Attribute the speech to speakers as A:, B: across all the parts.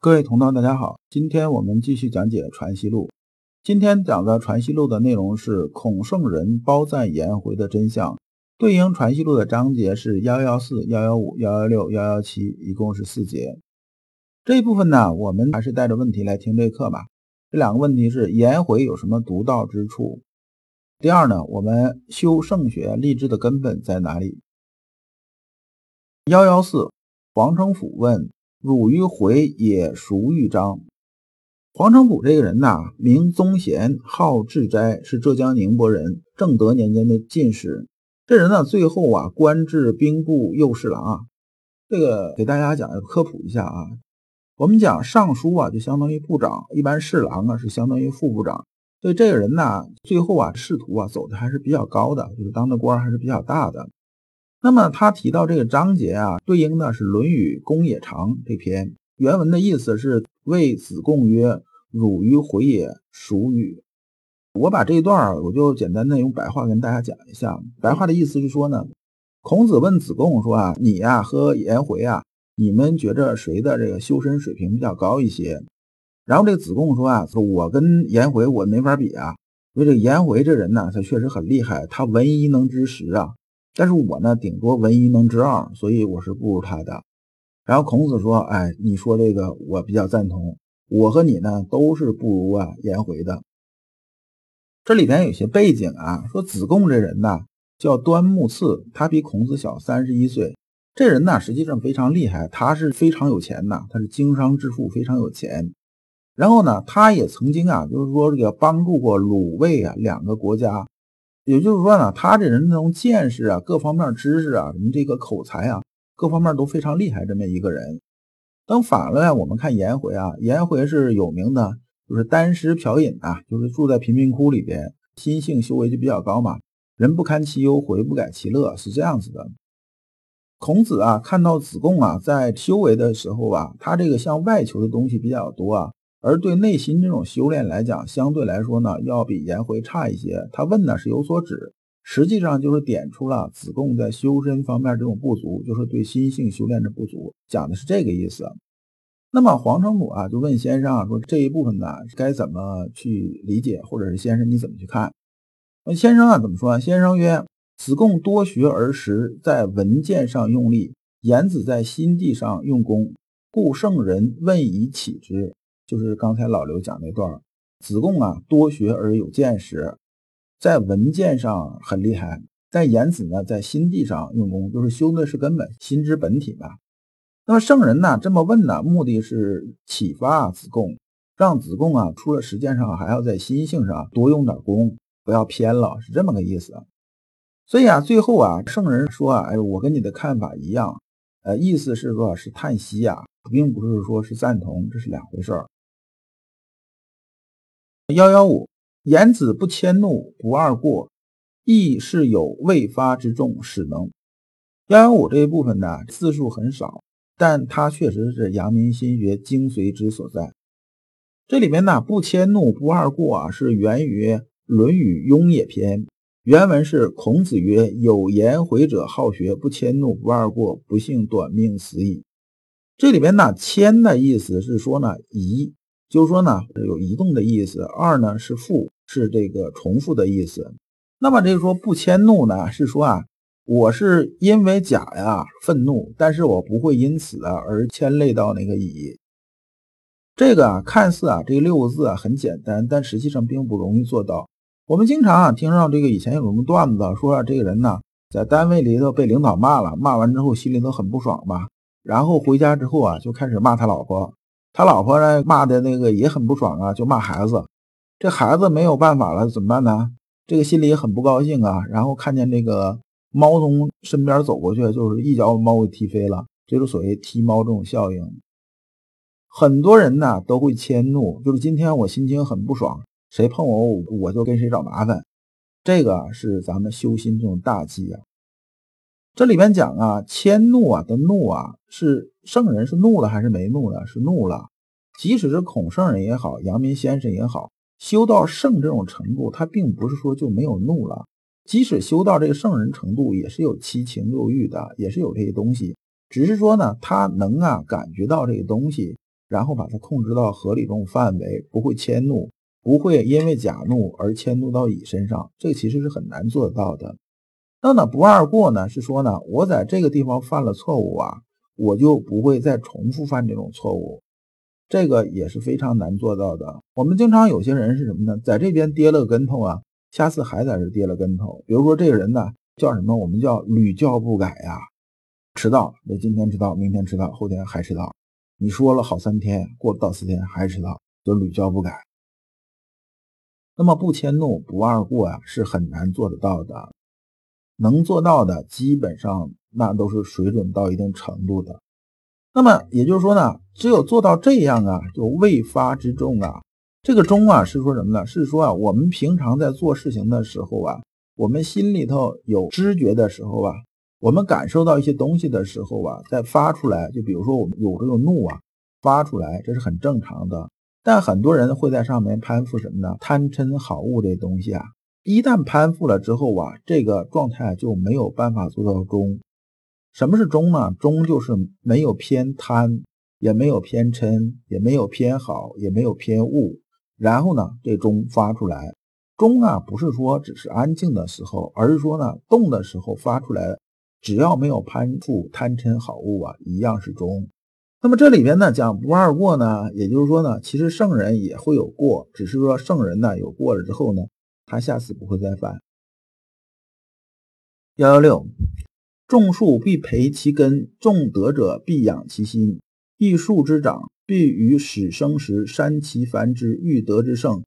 A: 各位同道，大家好，今天我们继续讲解《传习录》。今天讲的《传习录》的内容是孔圣人褒赞颜回的真相，对应《传习录》的章节是幺幺四、幺幺五、幺幺六、幺幺七，一共是四节。这一部分呢，我们还是带着问题来听这课吧。这两个问题是：颜回有什么独到之处？第二呢，我们修圣学立志的根本在哪里？幺幺四，黄承甫问。汝于回也孰豫章？黄承甫这个人呐，名宗贤，号智斋，是浙江宁波人，正德年间的进士。这人呢，最后啊，官至兵部右侍郎啊。这个给大家讲科普一下啊。我们讲尚书啊，就相当于部长，一般侍郎啊是相当于副部长。所以这个人呢，最后啊，仕途啊走的还是比较高的，就是当的官还是比较大的。那么他提到这个章节啊，对应的是《论语公冶长》这篇原文的意思是：“谓子贡曰：‘汝于回也，孰与？’”我把这一段儿我就简单的用白话跟大家讲一下。白话的意思是说呢，孔子问子贡说啊：“你呀和颜回啊，你们觉着谁的这个修身水平比较高一些？”然后这个子贡说啊：“说我跟颜回我没法比啊，因为这颜回这人呢，他确实很厉害，他文一能知十啊。”但是我呢，顶多闻一能知二，所以我是不如他的。然后孔子说：“哎，你说这个我比较赞同，我和你呢都是不如啊颜回的。”这里边有些背景啊，说子贡这人呢叫端木赐，他比孔子小三十一岁。这人呢实际上非常厉害，他是非常有钱的，他是经商致富，非常有钱。然后呢，他也曾经啊，就是说这个帮助过鲁卫啊两个国家。也就是说呢，他这人从见识啊、各方面知识啊、什么这个口才啊，各方面都非常厉害，这么一个人。等反了，我们看颜回啊，颜回是有名的，就是单食嫖饮啊，就是住在贫民窟里边，心性修为就比较高嘛。人不堪其忧，回不改其乐，是这样子的。孔子啊，看到子贡啊，在修为的时候啊，他这个向外求的东西比较多啊。而对内心这种修炼来讲，相对来说呢，要比颜回差一些。他问呢是有所指，实际上就是点出了子贡在修身方面这种不足，就是对心性修炼的不足，讲的是这个意思。那么黄承甫啊就问先生啊说这一部分呢该怎么去理解，或者是先生你怎么去看？那先生啊怎么说啊？先生曰：子贡多学而识，在文件上用力；颜子在心地上用功，故圣人问以启之。就是刚才老刘讲那段，子贡啊多学而有见识，在文件上很厉害，但颜子呢在心地上用功，就是修的是根本心之本体嘛。那么圣人呢这么问呢，目的是启发子贡，让子贡啊除了实践上还要在心性上多用点功，不要偏了，是这么个意思。所以啊，最后啊圣人说啊，哎，我跟你的看法一样，呃，意思是说，是叹息呀，并不是说是赞同，这是两回事儿。幺幺五，言子不迁怒，不贰过，亦是有未发之众使能。幺幺五这一部分呢，字数很少，但它确实是阳明心学精髓之所在。这里面呢，不迁怒，不贰过啊，是源于《论语雍也篇》，原文是孔子曰：“有颜回者好学，不迁怒，不贰过，不幸短命死矣。”这里边呢，迁的意思是说呢，移。就是说呢，有移动的意思。二呢是复，是这个重复的意思。那么这个说不迁怒呢，是说啊，我是因为甲呀愤怒，但是我不会因此啊而牵累到那个乙。这个啊，看似啊这六个字啊很简单，但实际上并不容易做到。我们经常啊听到这个以前有什么段子说啊，这个人呢在单位里头被领导骂了，骂完之后心里头很不爽吧，然后回家之后啊就开始骂他老婆。他老婆呢骂的那个也很不爽啊，就骂孩子。这孩子没有办法了，怎么办呢？这个心里也很不高兴啊。然后看见这个猫从身边走过去，就是一脚把猫给踢飞了。这就所谓踢猫这种效应。很多人呢都会迁怒，就是今天我心情很不爽，谁碰我我就跟谁找麻烦。这个是咱们修心这种大忌啊。这里边讲啊，迁怒啊的怒啊，是圣人是怒了还是没怒呢？是怒了。即使是孔圣人也好，阳明先生也好，修到圣这种程度，他并不是说就没有怒了。即使修到这个圣人程度，也是有七情六欲的，也是有这些东西。只是说呢，他能啊感觉到这个东西，然后把它控制到合理这种范围，不会迁怒，不会因为甲怒而迁怒到乙身上，这其实是很难做得到的。那呢，不二过呢，是说呢，我在这个地方犯了错误啊，我就不会再重复犯这种错误，这个也是非常难做到的。我们经常有些人是什么呢，在这边跌了个跟头啊，下次还在这跌了跟头。比如说这个人呢，叫什么？我们叫屡教不改呀，迟到，那今天迟到，明天迟到，后天还迟到。你说了好三天，过不到四天还迟到，就屡教不改。那么不迁怒、不二过呀，是很难做得到的。能做到的，基本上那都是水准到一定程度的。那么也就是说呢，只有做到这样啊，就未发之众啊。这个中啊，是说什么呢？是说啊，我们平常在做事情的时候啊，我们心里头有知觉的时候啊。我们感受到一些东西的时候啊，再发出来，就比如说我们有这个怒啊，发出来，这是很正常的。但很多人会在上面攀附什么呢？贪嗔好恶这东西啊，一旦攀附了之后啊，这个状态就没有办法做到中。什么是中呢？中就是没有偏贪，也没有偏嗔，也没有偏好，也没有偏恶。然后呢，这中发出来，中啊，不是说只是安静的时候，而是说呢，动的时候发出来。只要没有攀附贪嗔好恶啊，一样是中。那么这里边呢讲不二过呢，也就是说呢，其实圣人也会有过，只是说圣人呢有过了之后呢，他下次不会再犯。幺幺六，种树必培其根，种德者必养其心。一树之长，必于始生时删其繁之欲德之盛，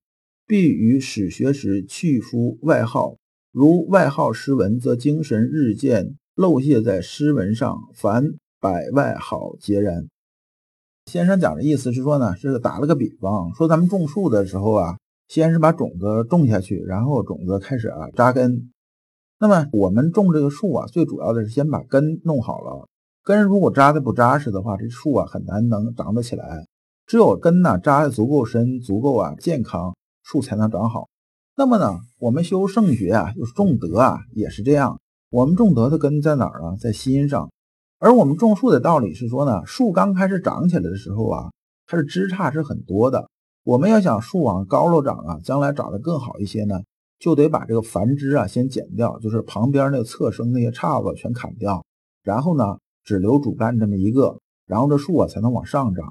A: 必于始学时去夫外号。如外号诗文，则精神日渐。漏泄在诗文上，凡百外好皆然。先生讲的意思是说呢，是打了个比方，说咱们种树的时候啊，先是把种子种下去，然后种子开始啊扎根。那么我们种这个树啊，最主要的是先把根弄好了。根如果扎的不扎实的话，这树啊很难能长得起来。只有根呢扎的足够深、足够啊健康，树才能长好。那么呢，我们修圣学啊，就是种德啊，也是这样。我们种德的根在哪儿啊？在心上。而我们种树的道理是说呢，树刚开始长起来的时候啊，它是枝杈是很多的。我们要想树往高了长啊，将来长得更好一些呢，就得把这个繁枝啊先剪掉，就是旁边那个侧生那些杈子全砍掉，然后呢，只留主干这么一个，然后这树啊才能往上长。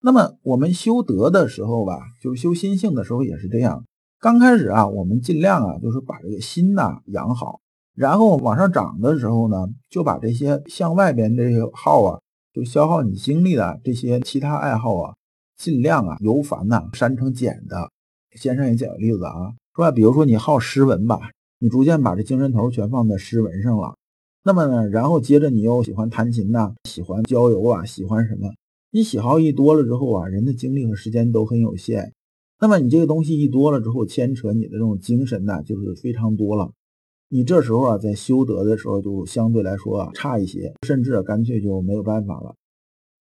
A: 那么我们修德的时候吧，就是修心性的时候也是这样。刚开始啊，我们尽量啊，就是把这个心呐养好。然后往上涨的时候呢，就把这些向外边这些耗啊，就消耗你精力的这些其他爱好啊，尽量啊由繁呐删成简的。先生也讲个例子啊，说比如说你好诗文吧，你逐渐把这精神头全放在诗文上了。那么呢，然后接着你又喜欢弹琴呐，喜欢郊游啊，喜欢什么？你喜好一多了之后啊，人的精力和时间都很有限。那么你这个东西一多了之后，牵扯你的这种精神呐，就是非常多了。你这时候啊，在修德的时候就相对来说啊差一些，甚至干脆就没有办法了，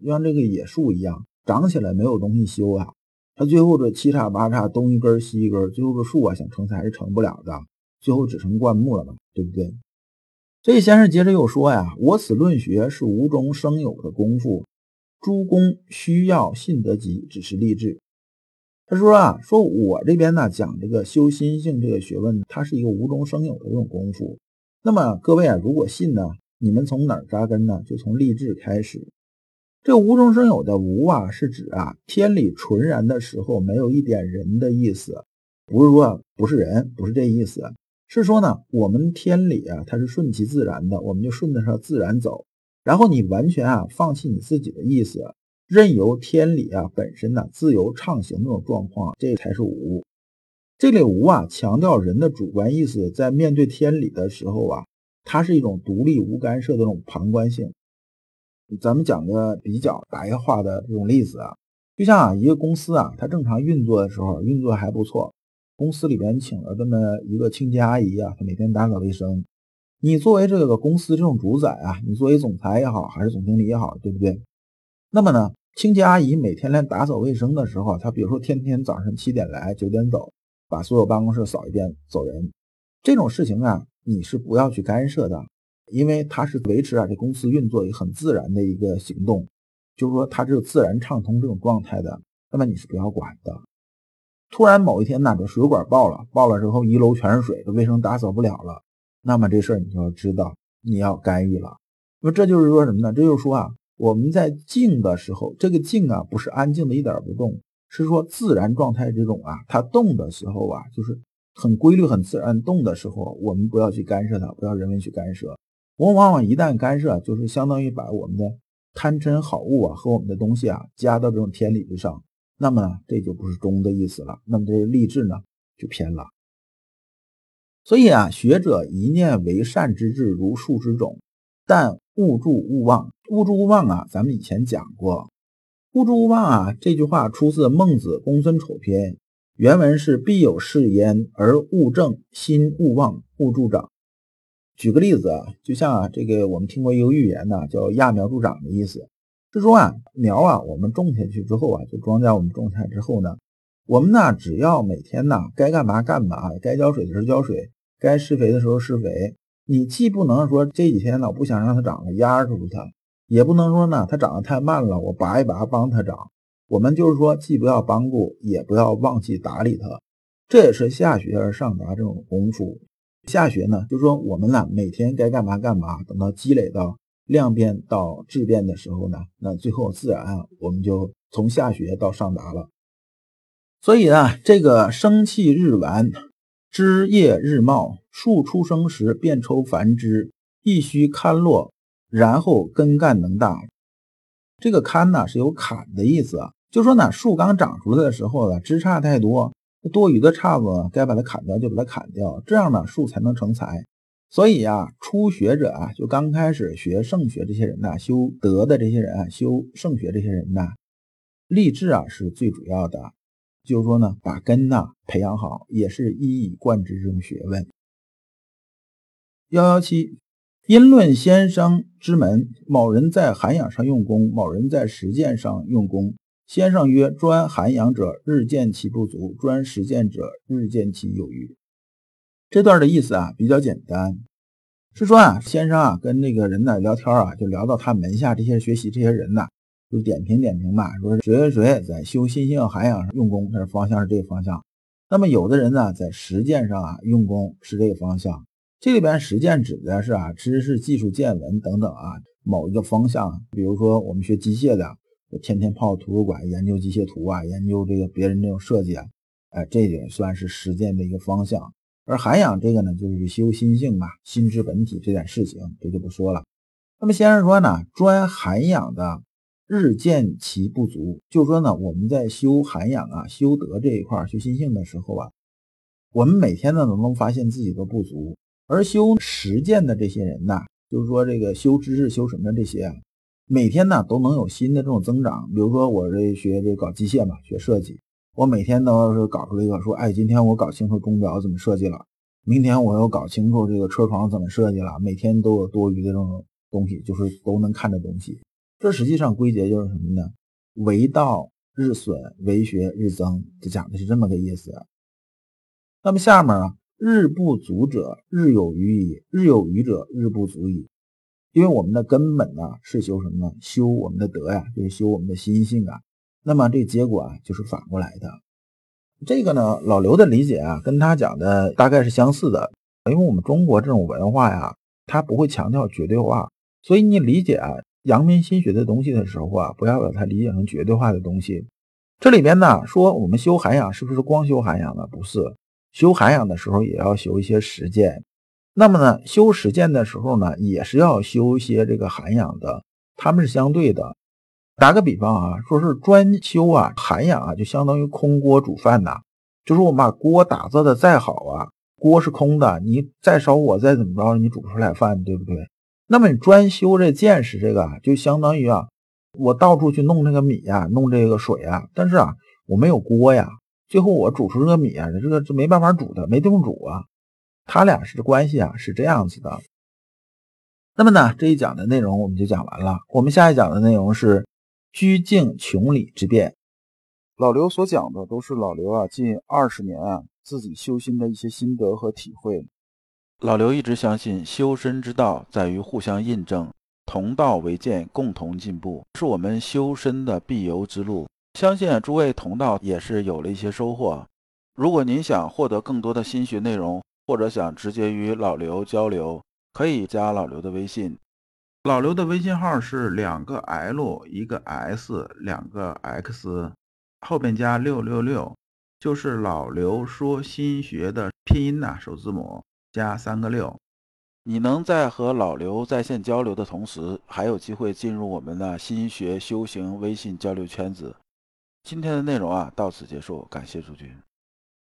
A: 就像这个野树一样，长起来没有东西修啊，他最后这七叉八叉东一根西一根，最后这树啊想成才是成不了的，最后只成灌木了嘛，对不对？这先生接着又说呀，我此论学是无中生有的功夫，诸公需要信得急，只是立志。他说啊，说我这边呢讲这个修心性这个学问，它是一个无中生有的这种功夫。那么各位啊，如果信呢，你们从哪儿扎根呢？就从立志开始。这无中生有的无啊，是指啊天理纯然的时候，没有一点人的意思，不是说不是人，不是这意思，是说呢，我们天理啊，它是顺其自然的，我们就顺着它自然走。然后你完全啊放弃你自己的意思。任由天理啊本身呢自由畅行那种状况，这才是无。这里无啊强调人的主观意思，在面对天理的时候啊，它是一种独立无干涉的这种旁观性。咱们讲个比较白话的这种例子啊，就像啊一个公司啊，它正常运作的时候，运作还不错，公司里边请了这么一个清洁阿姨啊，她每天打扫卫生。你作为这个公司这种主宰啊，你作为总裁也好，还是总经理也好，对不对？那么呢，清洁阿姨每天来打扫卫生的时候，她比如说天天早上七点来，九点走，把所有办公室扫一遍走人，这种事情啊，你是不要去干涉的，因为它是维持啊这公司运作一个很自然的一个行动。就是说它只有自然畅通这种状态的，那么你是不要管的。突然某一天呢，这水管爆了，爆了之后一楼全是水，这卫生打扫不了了，那么这事儿你就要知道，你要干预了。那么这就是说什么呢？这就是说啊，我们在静的时候，这个静啊不是安静的一点不动，是说自然状态这种啊，它动的时候啊，就是很规律、很自然动的时候，我们不要去干涉它，不要人为去干涉。我们往往一旦干涉，就是相当于把我们的贪嗔好恶啊和我们的东西啊加到这种天理之上。那么，这就不是中的意思了。那么这个立志呢，就偏了。所以啊，学者一念为善之志，如树之种，但勿助勿忘。勿助勿忘啊，咱们以前讲过。勿助勿忘啊，这句话出自《孟子·公孙丑篇》，原文是：“必有事焉，而勿正，心勿忘，勿助长。”举个例子啊，就像啊，这个我们听过一个寓言呢，叫“揠苗助长”的意思。是说啊，苗啊，我们种下去之后啊，就庄稼我们种下之后呢，我们呢只要每天呢该干嘛干嘛，该浇水的时候浇水，该施肥的时候施肥。你既不能说这几天呢我不想让它长了压住它，也不能说呢它长得太慢了我拔一拔帮它长。我们就是说既不要帮助，也不要忘记打理它。这也是下学而上达这种功夫。下学呢，就是说我们呢每天该干嘛干嘛，等到积累到。量变到质变的时候呢，那最后自然啊，我们就从下学到上达了。所以呢，这个生气日完，枝叶日茂，树出生时便抽繁枝，亦须堪落，然后根干能大。这个堪呢是有砍的意思啊，就说呢树刚长出来的时候呢，枝杈太多，多余的杈子该把它砍掉就把它砍掉，这样呢树才能成材。所以啊，初学者啊，就刚开始学圣学这些人呐，修德的这些人啊，修圣学这些人呐，立志啊是最主要的。就是说呢，把根呐培养好，也是一以贯之这种学问。幺幺七，因论先生之门，某人在涵养上用功，某人在实践上用功。先生曰：专涵养者，日见其不足；专实践者，日见其有余。这段的意思啊比较简单，是说啊，先生啊跟那个人呢聊天啊，就聊到他门下这些学习这些人呢，就点评点评吧，说谁谁谁在修心性涵养上用功，他的方向是这个方向。那么有的人呢在实践上啊用功是这个方向。这里边实践指的是啊知识、技术、见闻等等啊某一个方向。比如说我们学机械的，天天泡图书馆研究机械图啊，研究这个别人这种设计啊，哎，这也算是实践的一个方向。而涵养这个呢，就是修心性嘛，心之本体这点事情，这就不说了。那么先生说呢，专涵养的日见其不足，就说呢，我们在修涵养啊、修德这一块、修心性的时候啊，我们每天呢，能不能发现自己的不足？而修实践的这些人呢，就是说这个修知识、修什么这些啊，每天呢都能有新的这种增长。比如说我这学这搞机械嘛，学设计。我每天都是搞出一个说，哎，今天我搞清楚钟表怎么设计了，明天我又搞清楚这个车床怎么设计了，每天都有多余的这种东西，就是都能看的东西。这实际上归结就是什么呢？为道日损，为学日增，就讲的是这么个意思。那么下面啊，日不足者日有余矣，日有余者日不足矣。因为我们的根本呢是修什么呢？修我们的德呀，就是修我们的心性啊。那么这结果啊，就是反过来的。这个呢，老刘的理解啊，跟他讲的大概是相似的。因为我们中国这种文化呀，它不会强调绝对化，所以你理解啊阳明心学的东西的时候啊，不要把它理解成绝对化的东西。这里边呢，说我们修涵养是不是光修涵养呢？不是，修涵养的时候也要修一些实践。那么呢，修实践的时候呢，也是要修一些这个涵养的，他们是相对的。打个比方啊，说是专修啊涵养啊，就相当于空锅煮饭呐。就是我们把锅打造的再好啊，锅是空的，你再烧火再怎么着，你煮不出来饭，对不对？那么你专修这见识，这个就相当于啊，我到处去弄这个米呀，弄这个水啊，但是啊，我没有锅呀，最后我煮出这个米啊，这个这没办法煮的，没地方煮啊。他俩是关系啊，是这样子的。那么呢，这一讲的内容我们就讲完了，我们下一讲的内容是。居静穷理之变，老刘所讲的都是老刘啊近二十年啊自己修心的一些心得和体会。老刘一直相信修身之道在于互相印证，同道为鉴，共同进步，是我们修身的必由之路。相信诸位同道也是有了一些收获。如果您想获得更多的新学内容，或者想直接与老刘交流，可以加老刘的微信。老刘的微信号是两个 L 一个 S 两个 X，后边加六六六，就是老刘说新学的拼音呐，首字母加三个六。你能在和老刘在线交流的同时，还有机会进入我们的新学修行微信交流圈子。今天的内容啊，到此结束，感谢诸君。